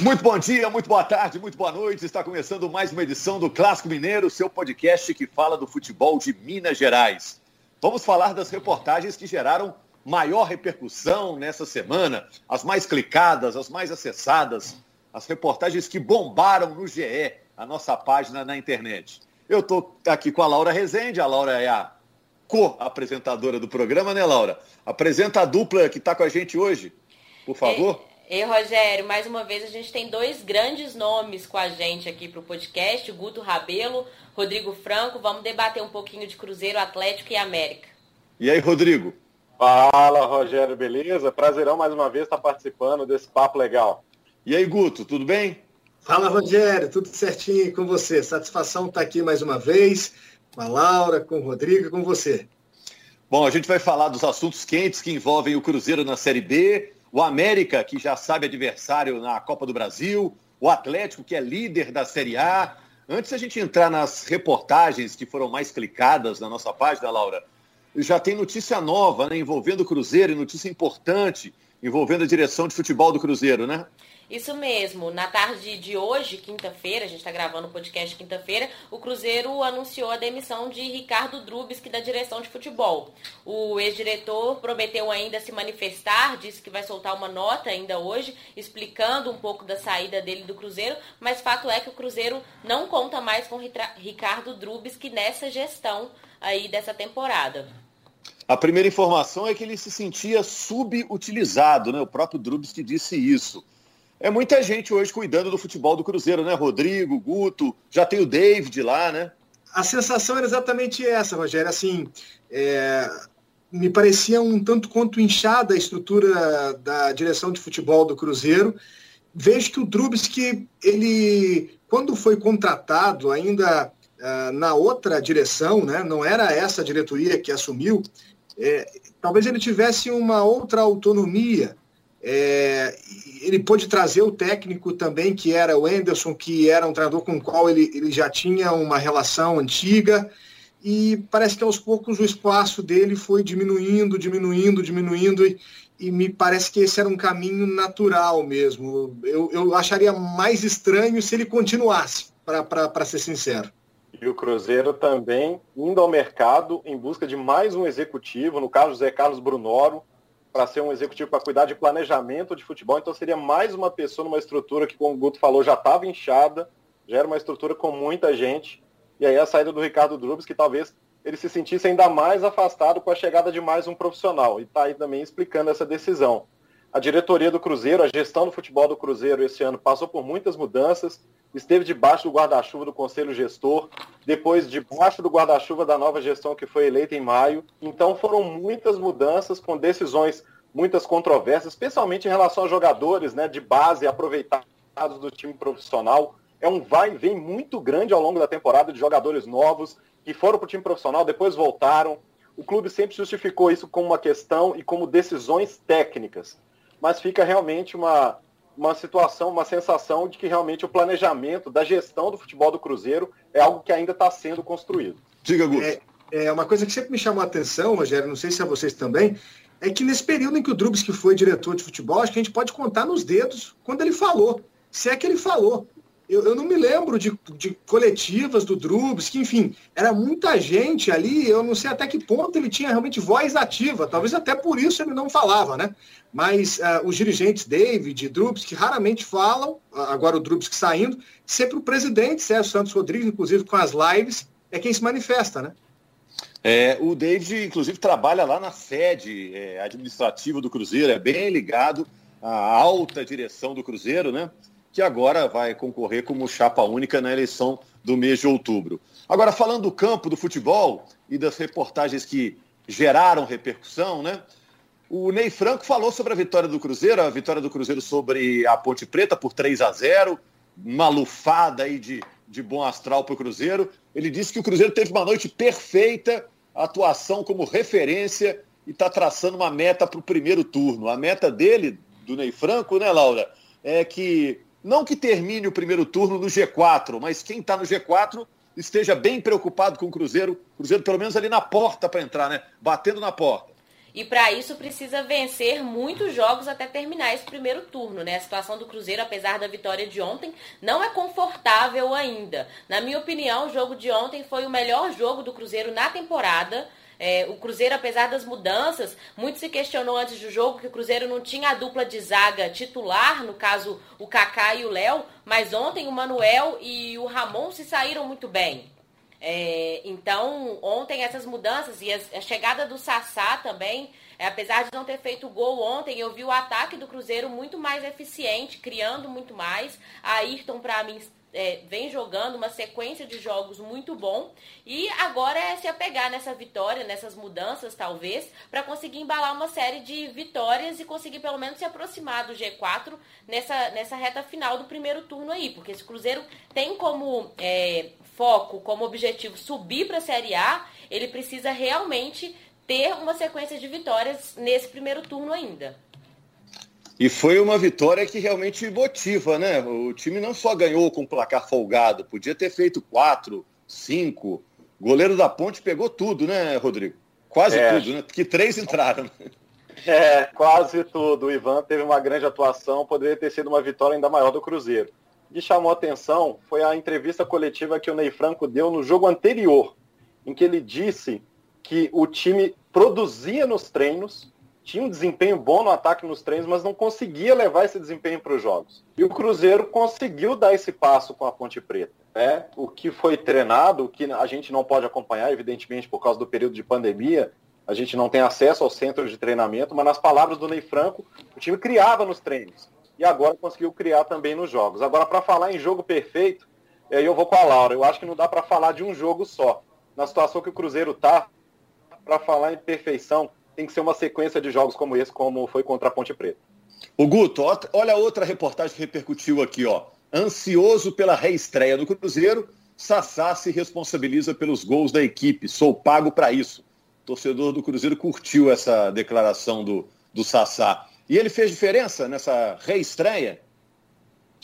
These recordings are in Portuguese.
Muito bom dia, muito boa tarde, muito boa noite. Está começando mais uma edição do Clássico Mineiro, seu podcast que fala do futebol de Minas Gerais. Vamos falar das reportagens que geraram maior repercussão nessa semana, as mais clicadas, as mais acessadas, as reportagens que bombaram no GE, a nossa página na internet. Eu estou aqui com a Laura Rezende, a Laura é a co-apresentadora do programa, né, Laura? Apresenta a dupla que está com a gente hoje, por favor. E, e, Rogério, mais uma vez a gente tem dois grandes nomes com a gente aqui para o podcast, Guto Rabelo, Rodrigo Franco. Vamos debater um pouquinho de Cruzeiro, Atlético e América. E aí, Rodrigo? Fala, Rogério, beleza? Prazerão mais uma vez estar participando desse papo legal. E aí, Guto, tudo bem? Fala, Rogério, tudo certinho com você. Satisfação estar aqui mais uma vez com a Laura, com o Rodrigo e com você. Bom, a gente vai falar dos assuntos quentes que envolvem o Cruzeiro na Série B, o América, que já sabe adversário na Copa do Brasil, o Atlético, que é líder da Série A. Antes a gente entrar nas reportagens que foram mais clicadas na nossa página, Laura, já tem notícia nova, né, envolvendo o Cruzeiro, notícia importante, envolvendo a direção de futebol do Cruzeiro, né? Isso mesmo. Na tarde de hoje, quinta-feira, a gente está gravando o podcast quinta-feira, o Cruzeiro anunciou a demissão de Ricardo Drubski da direção de futebol. O ex-diretor prometeu ainda se manifestar, disse que vai soltar uma nota ainda hoje, explicando um pouco da saída dele do Cruzeiro, mas fato é que o Cruzeiro não conta mais com Ricardo Drubski nessa gestão aí dessa temporada. A primeira informação é que ele se sentia subutilizado, né? O próprio Drubski disse isso. É muita gente hoje cuidando do futebol do Cruzeiro, né? Rodrigo, Guto, já tem o David lá, né? A sensação era exatamente essa, Rogério. Assim, é, me parecia um tanto quanto inchada a estrutura da direção de futebol do Cruzeiro. Vejo que o Drubski, ele, quando foi contratado, ainda uh, na outra direção, né, não era essa diretoria que assumiu, é, talvez ele tivesse uma outra autonomia é, ele pôde trazer o técnico também, que era o Anderson, que era um treinador com o qual ele, ele já tinha uma relação antiga, e parece que aos poucos o espaço dele foi diminuindo, diminuindo, diminuindo, e, e me parece que esse era um caminho natural mesmo. Eu, eu acharia mais estranho se ele continuasse, para ser sincero. E o Cruzeiro também indo ao mercado em busca de mais um executivo, no caso Zé Carlos Brunoro, para ser um executivo para cuidar de planejamento de futebol, então seria mais uma pessoa numa estrutura que, como o Guto falou, já estava inchada, já era uma estrutura com muita gente, e aí a saída do Ricardo Drubs, que talvez ele se sentisse ainda mais afastado com a chegada de mais um profissional, e está aí também explicando essa decisão. A diretoria do Cruzeiro, a gestão do futebol do Cruzeiro esse ano passou por muitas mudanças, esteve debaixo do guarda-chuva do Conselho Gestor, depois debaixo do guarda-chuva da nova gestão que foi eleita em maio. Então foram muitas mudanças com decisões, muitas controvérsias, especialmente em relação a jogadores né, de base aproveitados do time profissional. É um vai e vem muito grande ao longo da temporada de jogadores novos que foram para o time profissional, depois voltaram. O clube sempre justificou isso como uma questão e como decisões técnicas. Mas fica realmente uma, uma situação, uma sensação de que realmente o planejamento da gestão do futebol do Cruzeiro é algo que ainda está sendo construído. Diga, Guto. É, é, uma coisa que sempre me chamou a atenção, Rogério, não sei se é vocês também, é que nesse período em que o Drubs foi diretor de futebol, acho que a gente pode contar nos dedos quando ele falou. Se é que ele falou. Eu, eu não me lembro de, de coletivas do Drubs, que, enfim, era muita gente ali, eu não sei até que ponto ele tinha realmente voz ativa, talvez até por isso ele não falava, né? Mas uh, os dirigentes, David, Drubs, que raramente falam, agora o Drubs saindo, sempre o presidente, Sérgio Santos Rodrigues, inclusive com as lives, é quem se manifesta, né? É, o David, inclusive, trabalha lá na sede é, administrativa do Cruzeiro, é bem ligado à alta direção do Cruzeiro, né? Que agora vai concorrer como chapa única na eleição do mês de outubro. Agora, falando do campo do futebol e das reportagens que geraram repercussão, né? O Ney Franco falou sobre a vitória do Cruzeiro, a vitória do Cruzeiro sobre a Ponte Preta por 3 a 0 uma lufada aí de, de bom astral para o Cruzeiro. Ele disse que o Cruzeiro teve uma noite perfeita, atuação como referência e está traçando uma meta para o primeiro turno. A meta dele, do Ney Franco, né, Laura, é que não que termine o primeiro turno no G4, mas quem está no G4 esteja bem preocupado com o Cruzeiro. Cruzeiro, pelo menos ali na porta para entrar, né? Batendo na porta. e para isso precisa vencer muitos jogos até terminar esse primeiro turno, né? A situação do Cruzeiro, apesar da vitória de ontem, não é confortável ainda. Na minha opinião, o jogo de ontem foi o melhor jogo do Cruzeiro na temporada. É, o Cruzeiro, apesar das mudanças, muito se questionou antes do jogo que o Cruzeiro não tinha a dupla de zaga titular, no caso o Kaká e o Léo, mas ontem o Manuel e o Ramon se saíram muito bem. É, então, ontem essas mudanças e a chegada do Sassá também, é, apesar de não ter feito gol ontem, eu vi o ataque do Cruzeiro muito mais eficiente, criando muito mais. A Ayrton, para mim, é, vem jogando uma sequência de jogos muito bom e agora é se apegar nessa vitória, nessas mudanças talvez, para conseguir embalar uma série de vitórias e conseguir pelo menos se aproximar do G4 nessa, nessa reta final do primeiro turno aí, porque esse Cruzeiro tem como é, foco, como objetivo subir para a Série A, ele precisa realmente ter uma sequência de vitórias nesse primeiro turno ainda. E foi uma vitória que realmente motiva, né? O time não só ganhou com placar folgado, podia ter feito quatro, cinco. O goleiro da ponte pegou tudo, né, Rodrigo? Quase é. tudo, né? Que três entraram. É, quase tudo. O Ivan teve uma grande atuação, poderia ter sido uma vitória ainda maior do Cruzeiro. O que chamou atenção foi a entrevista coletiva que o Ney Franco deu no jogo anterior, em que ele disse que o time produzia nos treinos, tinha um desempenho bom no ataque nos treinos, mas não conseguia levar esse desempenho para os jogos. E o Cruzeiro conseguiu dar esse passo com a Ponte Preta. Né? O que foi treinado, o que a gente não pode acompanhar, evidentemente, por causa do período de pandemia, a gente não tem acesso ao centro de treinamento, mas nas palavras do Ney Franco, o time criava nos treinos. E agora conseguiu criar também nos jogos. Agora, para falar em jogo perfeito, aí eu vou com a Laura. Eu acho que não dá para falar de um jogo só. Na situação que o Cruzeiro está, para falar em perfeição, tem que ser uma sequência de jogos como esse, como foi contra a Ponte Preta. O Guto, olha outra reportagem que repercutiu aqui, ó. Ansioso pela reestreia do Cruzeiro, Sassá se responsabiliza pelos gols da equipe. Sou pago para isso. O torcedor do Cruzeiro curtiu essa declaração do, do Sassá. E ele fez diferença nessa reestreia?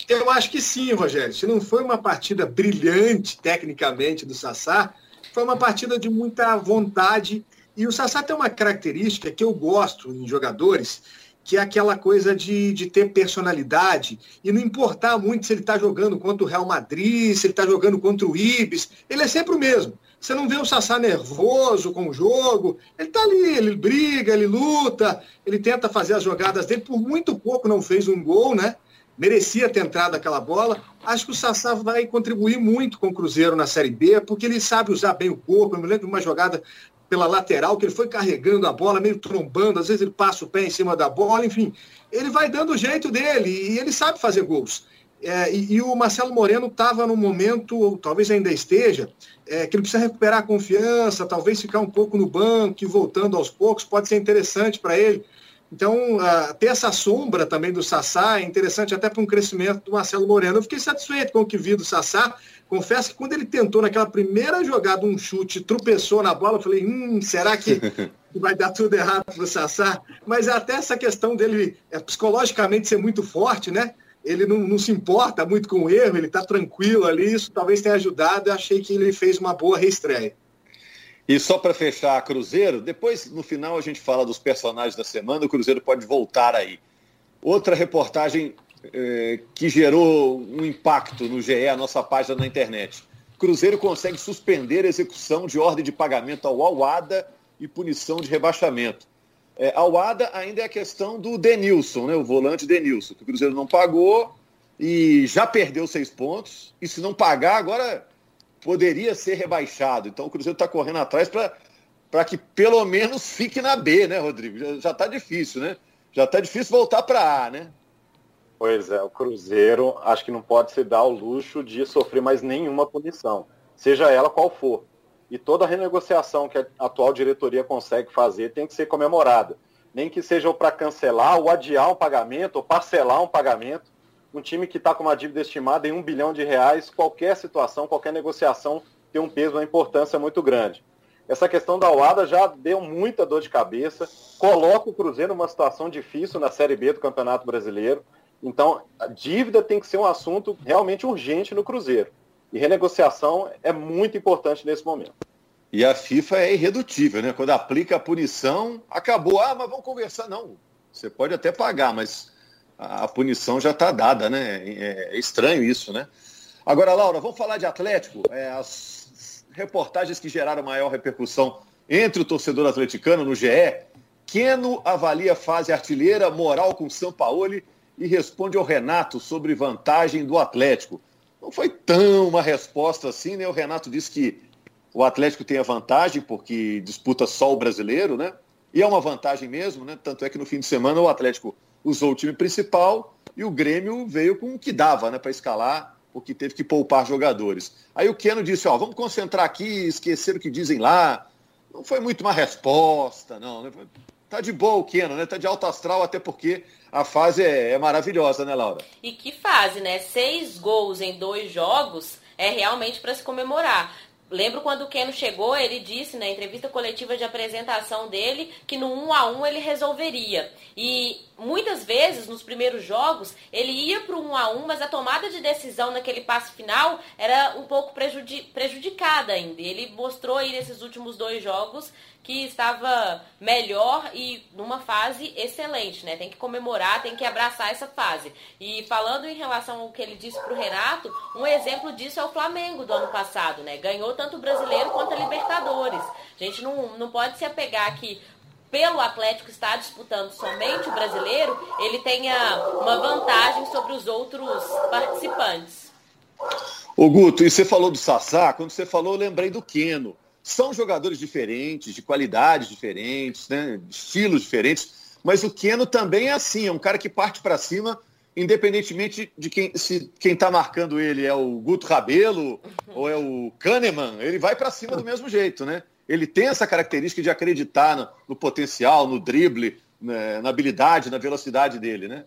Eu acho que sim, Rogério. Se não foi uma partida brilhante tecnicamente do Sassá, foi uma partida de muita vontade e o Sassá tem uma característica que eu gosto em jogadores, que é aquela coisa de, de ter personalidade e não importar muito se ele está jogando contra o Real Madrid, se ele está jogando contra o Ibis, ele é sempre o mesmo. Você não vê o Sassá nervoso com o jogo, ele está ali, ele briga, ele luta, ele tenta fazer as jogadas dele, por muito pouco não fez um gol, né? Merecia ter entrado aquela bola. Acho que o Sassá vai contribuir muito com o Cruzeiro na Série B, porque ele sabe usar bem o corpo. Eu me lembro de uma jogada pela lateral, que ele foi carregando a bola, meio trombando, às vezes ele passa o pé em cima da bola, enfim. Ele vai dando o jeito dele e ele sabe fazer gols. É, e, e, o Marcelo Moreno estava no momento, ou talvez ainda esteja, é, que ele precisa recuperar a confiança, talvez ficar um pouco no banco e voltando aos poucos, pode ser interessante para ele. Então, ter essa sombra também do Sassá é interessante até para um crescimento do Marcelo Moreno. Eu fiquei satisfeito com o que vi do Sassá, Confesso que quando ele tentou naquela primeira jogada um chute, tropeçou na bola, eu falei, hum, será que vai dar tudo errado para o Sassá? Mas até essa questão dele é, psicologicamente ser muito forte, né? Ele não, não se importa muito com o erro, ele está tranquilo ali, isso talvez tenha ajudado. Eu achei que ele fez uma boa reestreia. E só para fechar, Cruzeiro, depois no final a gente fala dos personagens da semana, o Cruzeiro pode voltar aí. Outra reportagem é, que gerou um impacto no GE, a nossa página na internet. Cruzeiro consegue suspender a execução de ordem de pagamento ao Alada e punição de rebaixamento. É, ainda é a questão do Denilson, né, o volante Denilson, que o Cruzeiro não pagou e já perdeu seis pontos, e se não pagar, agora poderia ser rebaixado. Então o Cruzeiro está correndo atrás para que pelo menos fique na B, né, Rodrigo? Já está difícil, né? Já está difícil voltar para A, né? Pois é, o Cruzeiro acho que não pode se dar o luxo de sofrer mais nenhuma punição, seja ela qual for. E toda renegociação que a atual diretoria consegue fazer tem que ser comemorada. Nem que seja para cancelar ou adiar um pagamento ou parcelar um pagamento. Um time que está com uma dívida estimada em um bilhão de reais, qualquer situação, qualquer negociação tem um peso, uma importância muito grande. Essa questão da UADA já deu muita dor de cabeça, coloca o Cruzeiro numa situação difícil na Série B do Campeonato Brasileiro. Então, a dívida tem que ser um assunto realmente urgente no Cruzeiro. E renegociação é muito importante nesse momento. E a FIFA é irredutível, né? Quando aplica a punição, acabou. Ah, mas vamos conversar. Não, você pode até pagar, mas a punição já está dada, né? É, é, estranho isso, né? Agora, Laura, vamos falar de Atlético. É, as reportagens que geraram maior repercussão entre o torcedor atleticano no GE. Queno avalia fase artilheira, moral com São Paulo e responde ao Renato sobre vantagem do Atlético. Não foi tão uma resposta assim, né? O Renato disse que o Atlético tem a vantagem porque disputa só o brasileiro, né? E é uma vantagem mesmo, né? Tanto é que no fim de semana o Atlético usou o time principal e o Grêmio veio com o que dava, né, para escalar, porque teve que poupar jogadores. Aí o Keno disse, ó, vamos concentrar aqui, esquecer o que dizem lá. Não foi muito uma resposta, não. Né? Tá de boa o Keno, né? Tá de alto astral, até porque a fase é, é maravilhosa, né, Laura? E que fase, né? Seis gols em dois jogos é realmente para se comemorar. Lembro quando o Keno chegou, ele disse na entrevista coletiva de apresentação dele que no 1 a 1 ele resolveria. E muitas vezes nos primeiros jogos ele ia para o 1 a 1, mas a tomada de decisão naquele passe final era um pouco prejudicada ainda. Ele mostrou aí nesses últimos dois jogos que estava melhor e numa fase excelente, né? Tem que comemorar, tem que abraçar essa fase. E falando em relação ao que ele disse para o Renato, um exemplo disso é o Flamengo do ano passado, né? Ganhou tanto o brasileiro quanto a Libertadores. A gente não, não pode se apegar que pelo Atlético estar disputando somente o brasileiro, ele tenha uma vantagem sobre os outros participantes. Ô Guto, e você falou do Sassá, quando você falou, eu lembrei do Queno. São jogadores diferentes, de qualidades diferentes, né? estilos diferentes, mas o Keno também é assim, é um cara que parte para cima, independentemente de quem se quem está marcando ele é o Guto Rabelo ou é o Kahneman, ele vai para cima do mesmo jeito, né? Ele tem essa característica de acreditar no, no potencial, no drible, né, na habilidade, na velocidade dele, né?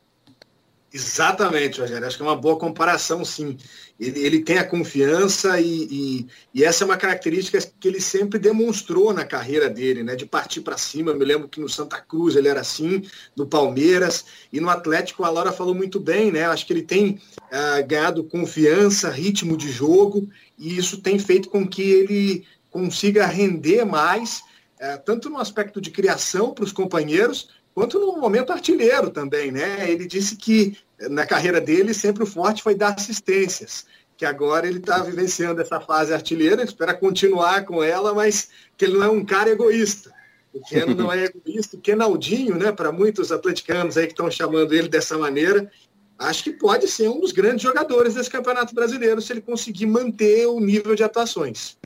Exatamente, Rogério. Acho que é uma boa comparação, sim. Ele, ele tem a confiança e, e, e, essa é uma característica que ele sempre demonstrou na carreira dele, né? De partir para cima. Eu me lembro que no Santa Cruz ele era assim, no Palmeiras e no Atlético a Laura falou muito bem, né? Acho que ele tem ah, ganhado confiança, ritmo de jogo e isso tem feito com que ele consiga render mais, ah, tanto no aspecto de criação para os companheiros, quanto no momento artilheiro também, né? Ele disse que na carreira dele sempre o forte foi dar assistências, que agora ele está vivenciando essa fase artilheira, ele espera continuar com ela, mas que ele não é um cara egoísta. O Keno não é egoísta, o Kenaldinho, né, para muitos atleticanos aí que estão chamando ele dessa maneira, acho que pode ser um dos grandes jogadores desse Campeonato Brasileiro se ele conseguir manter o nível de atuações.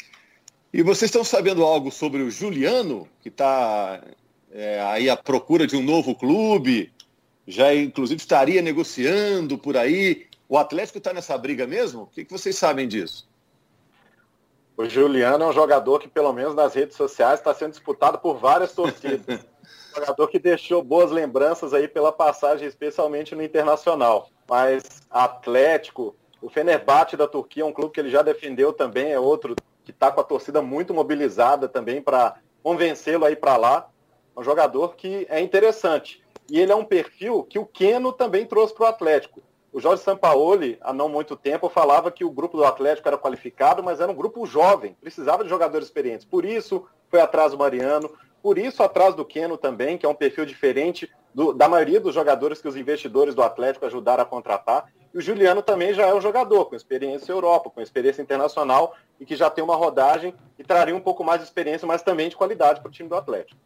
E vocês estão sabendo algo sobre o Juliano, que está é, aí à procura de um novo clube, já inclusive estaria negociando por aí. O Atlético está nessa briga mesmo? O que, que vocês sabem disso? O Juliano é um jogador que, pelo menos nas redes sociais, está sendo disputado por várias torcidas. um jogador que deixou boas lembranças aí pela passagem, especialmente no Internacional. Mas Atlético, o Fenerbahçe da Turquia é um clube que ele já defendeu também, é outro que está com a torcida muito mobilizada também para convencê-lo aí para lá um jogador que é interessante. E ele é um perfil que o Keno também trouxe para o Atlético. O Jorge Sampaoli, há não muito tempo, falava que o grupo do Atlético era qualificado, mas era um grupo jovem, precisava de jogadores experientes. Por isso foi atrás do Mariano, por isso atrás do Keno também, que é um perfil diferente do, da maioria dos jogadores que os investidores do Atlético ajudaram a contratar. E o Juliano também já é um jogador com experiência Europa, com experiência internacional e que já tem uma rodagem e traria um pouco mais de experiência, mas também de qualidade para o time do Atlético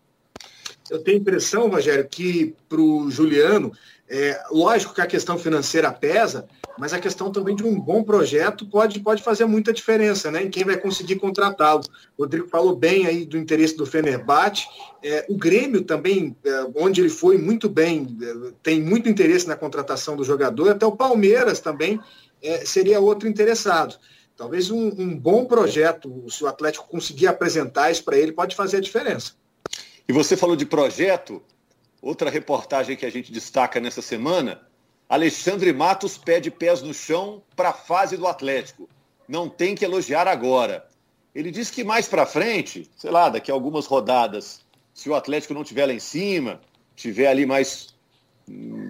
eu tenho a impressão, Rogério, que para o Juliano, é, lógico que a questão financeira pesa, mas a questão também de um bom projeto pode, pode fazer muita diferença né, em quem vai conseguir contratá-lo. O Rodrigo falou bem aí do interesse do Fenerbahçe. É, o Grêmio também, é, onde ele foi muito bem, é, tem muito interesse na contratação do jogador. Até o Palmeiras também é, seria outro interessado. Talvez um, um bom projeto, se o Atlético conseguir apresentar isso para ele, pode fazer a diferença. E você falou de projeto, outra reportagem que a gente destaca nessa semana, Alexandre Matos pede pés no chão para a fase do Atlético. Não tem que elogiar agora. Ele diz que mais para frente, sei lá, daqui a algumas rodadas, se o Atlético não tiver lá em cima, tiver ali mais,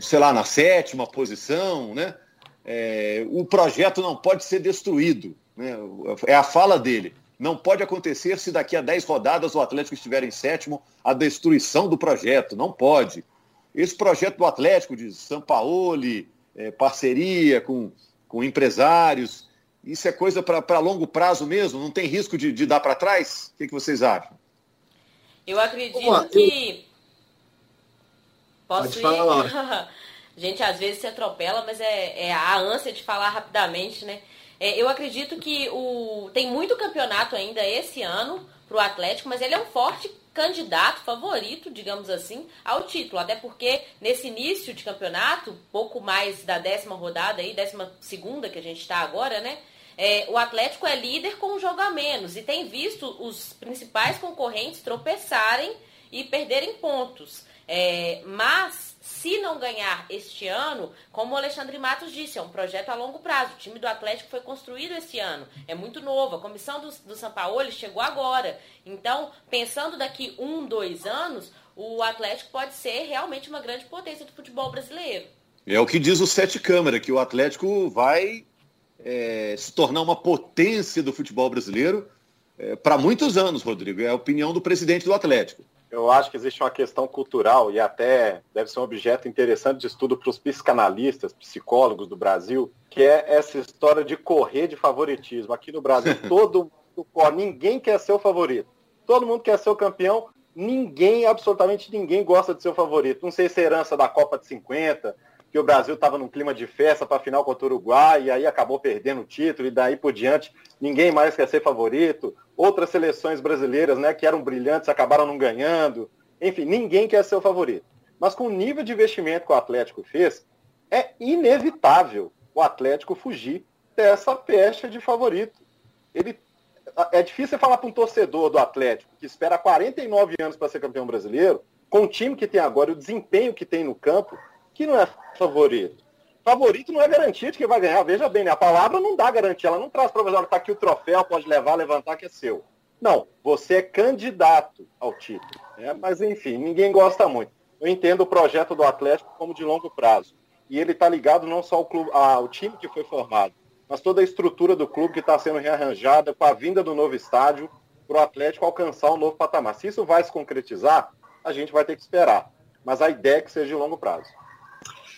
sei lá, na sétima posição, né? É, o projeto não pode ser destruído. Né? É a fala dele. Não pode acontecer se daqui a 10 rodadas o Atlético estiver em sétimo, a destruição do projeto. Não pode. Esse projeto do Atlético, de Sampaoli, é, parceria com, com empresários, isso é coisa para longo prazo mesmo? Não tem risco de, de dar para trás? O que, que, vocês acham? Eu acredito que. Posso Pode ir? Falar. Gente, às vezes se atropela, mas é, é a ânsia de falar rapidamente, né? É, eu acredito que o tem muito campeonato ainda esse ano para o Atlético, mas ele é um forte candidato, favorito, digamos assim, ao título. Até porque nesse início de campeonato, pouco mais da décima rodada aí, décima segunda que a gente está agora, né? É, o Atlético é líder com um jogo a menos e tem visto os principais concorrentes tropeçarem e perderem pontos. É, mas se não ganhar este ano, como o Alexandre Matos disse, é um projeto a longo prazo. O time do Atlético foi construído esse ano, é muito novo. A comissão do, do São Paulo chegou agora. Então, pensando daqui um, dois anos, o Atlético pode ser realmente uma grande potência do futebol brasileiro. É o que diz o Sete Câmara, que o Atlético vai é, se tornar uma potência do futebol brasileiro é, para muitos anos, Rodrigo. É a opinião do presidente do Atlético eu acho que existe uma questão cultural e até deve ser um objeto interessante de estudo para os psicanalistas, psicólogos do Brasil, que é essa história de correr de favoritismo. Aqui no Brasil, todo mundo, ninguém quer ser o favorito. Todo mundo quer ser o campeão, ninguém, absolutamente ninguém gosta de ser o favorito. Não sei se é herança da Copa de 50, que o Brasil estava num clima de festa para a final contra o Uruguai e aí acabou perdendo o título e daí por diante ninguém mais quer ser favorito. Outras seleções brasileiras, né, que eram brilhantes, acabaram não ganhando. Enfim, ninguém quer ser o favorito. Mas com o nível de investimento que o Atlético fez, é inevitável o Atlético fugir dessa pecha de favorito. Ele é difícil falar para um torcedor do Atlético que espera 49 anos para ser campeão brasileiro, com o time que tem agora, o desempenho que tem no campo, que não é favorito. Favorito não é garantia de que vai ganhar. Veja bem, né? a palavra não dá garantia. Ela não traz para você, está aqui o troféu, pode levar, levantar, que é seu. Não, você é candidato ao título. Né? Mas, enfim, ninguém gosta muito. Eu entendo o projeto do Atlético como de longo prazo. E ele está ligado não só ao, clube, ao time que foi formado, mas toda a estrutura do clube que está sendo rearranjada com a vinda do novo estádio para o Atlético alcançar um novo patamar. Se isso vai se concretizar, a gente vai ter que esperar. Mas a ideia é que seja de longo prazo.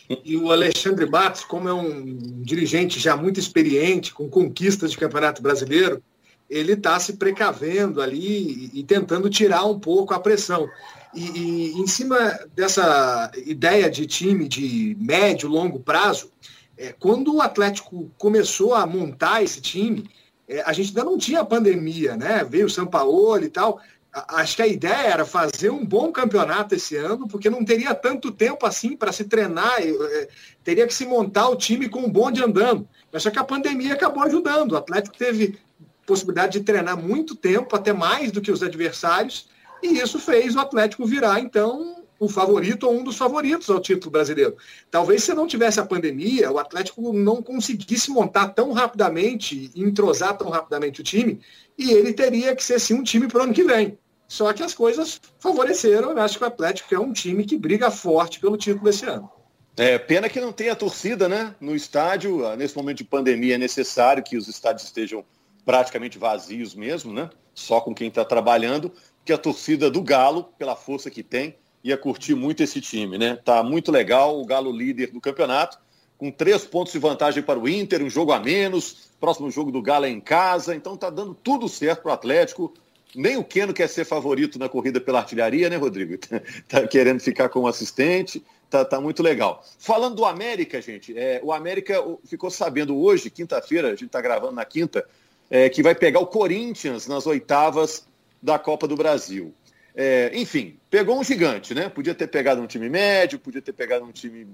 E o Alexandre Matos, como é um dirigente já muito experiente, com conquistas de campeonato brasileiro, ele está se precavendo ali e, tentando tirar um pouco a pressão. E, e, em cima dessa ideia de time de médio, longo prazo, é, quando o Atlético começou a montar esse time, é, a gente ainda não tinha pandemia, né? Veio o São Paulo e tal acho que a ideia era fazer um bom campeonato esse ano, porque não teria tanto tempo assim para se treinar, eh, teria que se montar o time com um bonde andando. Mas só que a pandemia acabou ajudando. O Atlético teve possibilidade de treinar muito tempo, até mais do que os adversários, e isso fez o Atlético virar, então, o favorito ou um dos favoritos ao título brasileiro. Talvez se não tivesse a pandemia, o Atlético não conseguisse montar tão rapidamente, entrosar tão rapidamente o time, e ele teria que ser sim um time para o ano que vem. Só que as coisas favoreceram, eu acho que o Atlético é um time que briga forte pelo título desse ano. É, pena que não tenha torcida, né? No estádio, ah, nesse momento de pandemia é necessário que os estádios estejam praticamente vazios mesmo, né? Só com quem está trabalhando, que a torcida do Galo, pela força que tem, ia curtir muito esse time, né? Tá muito legal, o Galo líder do campeonato, com três pontos de vantagem para o Inter, um jogo a menos, próximo jogo do Galo é em casa, então tá dando tudo certo para o Atlético. Nem o Keno quer ser favorito na corrida pela artilharia, né, Rodrigo? tá querendo ficar como assistente, tá, tá muito legal. Falando do América, gente, é, o América ficou sabendo hoje, quinta-feira, a gente está gravando na quinta, é, que vai pegar o Corinthians nas oitavas da Copa do Brasil. É, enfim, pegou um gigante, né? Podia ter pegado um time médio, podia ter pegado um time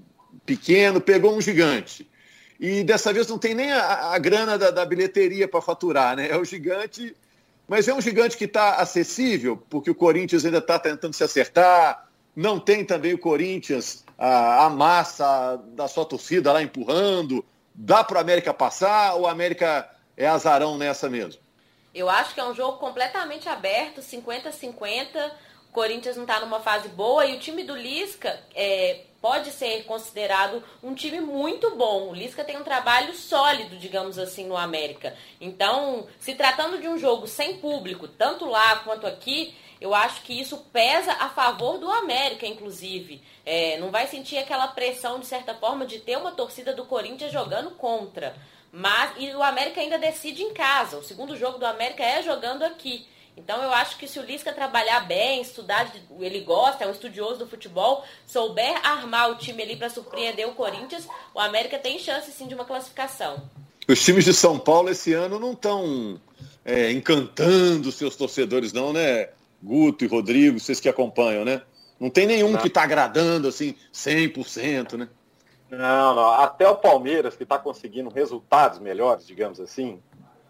pequeno, pegou um gigante. E dessa vez não tem nem a, a grana da, da bilheteria para faturar, né? É o gigante, mas é um gigante que está acessível, porque o Corinthians ainda está tentando se acertar. Não tem também o Corinthians a, a massa da sua torcida lá empurrando. Dá para o América passar ou o América é azarão nessa mesmo? Eu acho que é um jogo completamente aberto, 50-50. Corinthians não está numa fase boa e o time do Lisca é, pode ser considerado um time muito bom. O Lisca tem um trabalho sólido, digamos assim, no América. Então, se tratando de um jogo sem público, tanto lá quanto aqui, eu acho que isso pesa a favor do América, inclusive. É, não vai sentir aquela pressão, de certa forma, de ter uma torcida do Corinthians jogando contra. Mas, e o América ainda decide em casa. O segundo jogo do América é jogando aqui. Então eu acho que se o Lisca trabalhar bem, estudar, ele gosta, é um estudioso do futebol, souber armar o time ali para surpreender o Corinthians, o América tem chance sim de uma classificação. Os times de São Paulo esse ano não estão é, encantando seus torcedores, não, né? Guto e Rodrigo, vocês que acompanham, né? Não tem nenhum não. que está agradando assim 100%, né? Não, não. Até o Palmeiras, que está conseguindo resultados melhores, digamos assim,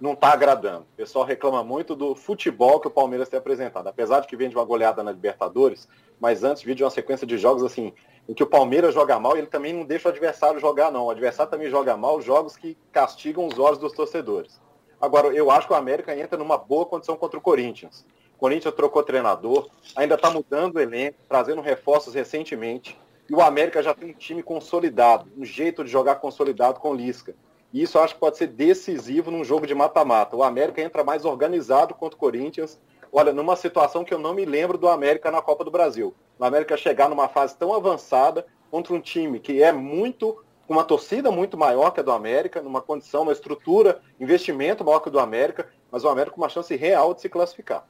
não está agradando. O pessoal reclama muito do futebol que o Palmeiras tem apresentado. Apesar de que vem de uma goleada na Libertadores, mas antes vi de uma sequência de jogos assim, em que o Palmeiras joga mal e ele também não deixa o adversário jogar, não. O adversário também joga mal jogos que castigam os olhos dos torcedores. Agora, eu acho que o América entra numa boa condição contra o Corinthians. O Corinthians trocou treinador, ainda está mudando o elenco, trazendo reforços recentemente. E o América já tem um time consolidado, um jeito de jogar consolidado com Lisca. E isso acho que pode ser decisivo num jogo de mata-mata. O América entra mais organizado contra o Corinthians. Olha, numa situação que eu não me lembro do América na Copa do Brasil. O América chegar numa fase tão avançada contra um time que é muito com uma torcida muito maior que a do América, numa condição, uma estrutura, investimento maior que o do América, mas o América com uma chance real de se classificar.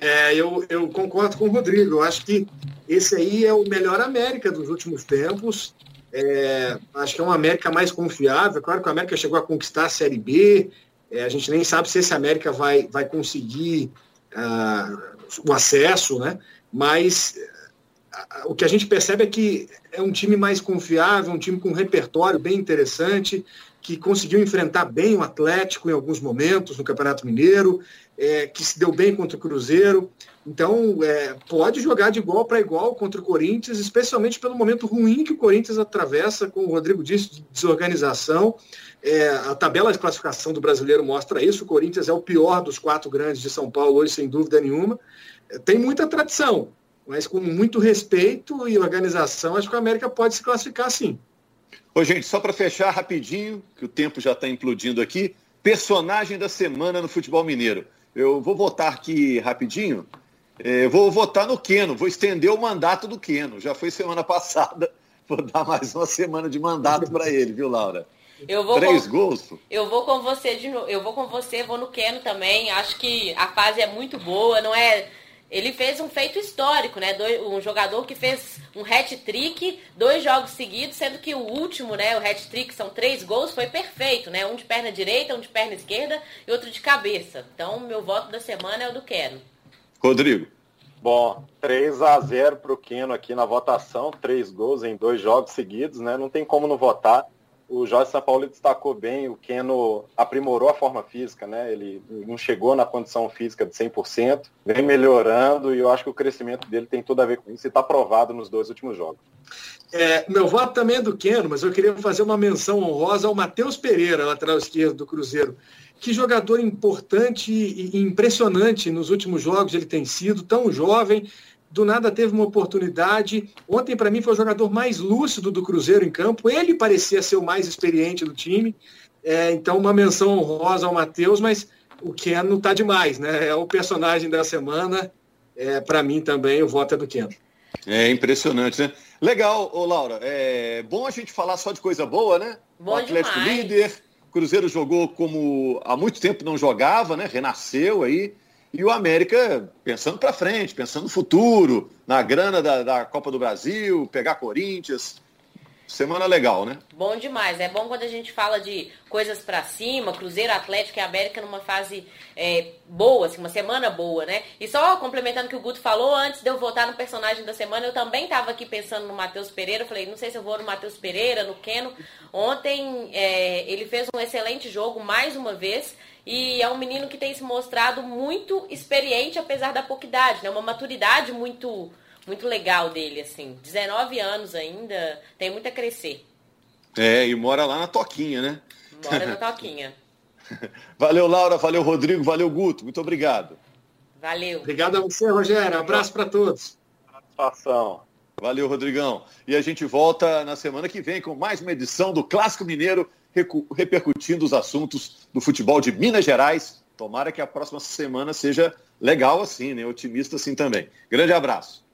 É, eu, eu concordo com o Rodrigo. Eu acho que esse aí é o melhor América dos últimos tempos. É, acho que é uma América mais confiável. Claro que a América chegou a conquistar a Série B. É, a gente nem sabe se esse América vai, vai conseguir uh, o acesso, né? Mas uh, o que a gente percebe é que é um time mais confiável, um time com um repertório bem interessante, que conseguiu enfrentar bem o Atlético em alguns momentos no Campeonato Mineiro, é, que se deu bem contra o Cruzeiro. Então, é, pode jogar de igual para igual contra o Corinthians, especialmente pelo momento ruim que o Corinthians atravessa, como o Rodrigo disse, de desorganização. É, a tabela de classificação do brasileiro mostra isso. O Corinthians é o pior dos quatro grandes de São Paulo hoje, sem dúvida nenhuma. É, tem muita tradição, mas com muito respeito e organização, acho que o América pode se classificar sim. Ô, gente, só para fechar rapidinho, que o tempo já está implodindo aqui, personagem da semana no futebol mineiro. Eu vou votar aqui rapidinho. É, vou votar no Queno, vou estender o mandato do Queno. Já foi semana passada, vou dar mais uma semana de mandato para ele, viu, Laura? Eu vou Três com, gols? Eu vou com você de novo. Eu vou com você, vou no Queno também. Acho que a fase é muito boa, não é? Ele fez um feito histórico, né? Um jogador que fez um hat-trick, dois jogos seguidos, sendo que o último, né? O hat-trick são três gols, foi perfeito, né? Um de perna direita, um de perna esquerda e outro de cabeça. Então, meu voto da semana é o do Queno. Rodrigo. Bom, 3 a 0 para o Queno aqui na votação, três gols em dois jogos seguidos, né? Não tem como não votar. O Jorge São Paulo destacou bem, o Queno aprimorou a forma física, né? Ele não chegou na condição física de 100%, vem melhorando e eu acho que o crescimento dele tem tudo a ver com isso e está provado nos dois últimos jogos. É, meu voto também é do Queno, mas eu queria fazer uma menção honrosa ao Matheus Pereira, lateral esquerdo do Cruzeiro que jogador importante e impressionante nos últimos jogos ele tem sido, tão jovem, do nada teve uma oportunidade. Ontem, para mim, foi o jogador mais lúcido do Cruzeiro em campo. Ele parecia ser o mais experiente do time. É, então, uma menção honrosa ao Matheus, mas o Keno está demais, né? É o personagem da semana. É, para mim também, o voto é do Keno. É impressionante, né? Legal, ô Laura. É bom a gente falar só de coisa boa, né? Bom o Atlético demais. líder Cruzeiro jogou como há muito tempo não jogava, né? Renasceu aí. E o América pensando para frente, pensando no futuro, na grana da, da Copa do Brasil, pegar Corinthians. Semana legal, né? Bom demais. É bom quando a gente fala de coisas para cima, Cruzeiro, Atlético e América numa fase é, boa, assim, uma semana boa, né? E só complementando o que o Guto falou, antes de eu votar no personagem da semana, eu também estava aqui pensando no Matheus Pereira. Eu falei, não sei se eu vou no Matheus Pereira, no Keno. Ontem é, ele fez um excelente jogo, mais uma vez. E é um menino que tem se mostrado muito experiente, apesar da pouca idade, né? Uma maturidade muito muito legal dele, assim. 19 anos ainda, tem muito a crescer. É, e mora lá na Toquinha, né? Mora na Toquinha. valeu, Laura, valeu, Rodrigo, valeu, Guto. Muito obrigado. Valeu. Obrigado a você, Rogério. Abraço para todos. Satisfação. Valeu, Rodrigão. E a gente volta na semana que vem com mais uma edição do Clássico Mineiro, repercutindo os assuntos do futebol de Minas Gerais. Tomara que a próxima semana seja legal assim, né? Otimista assim também. Grande abraço.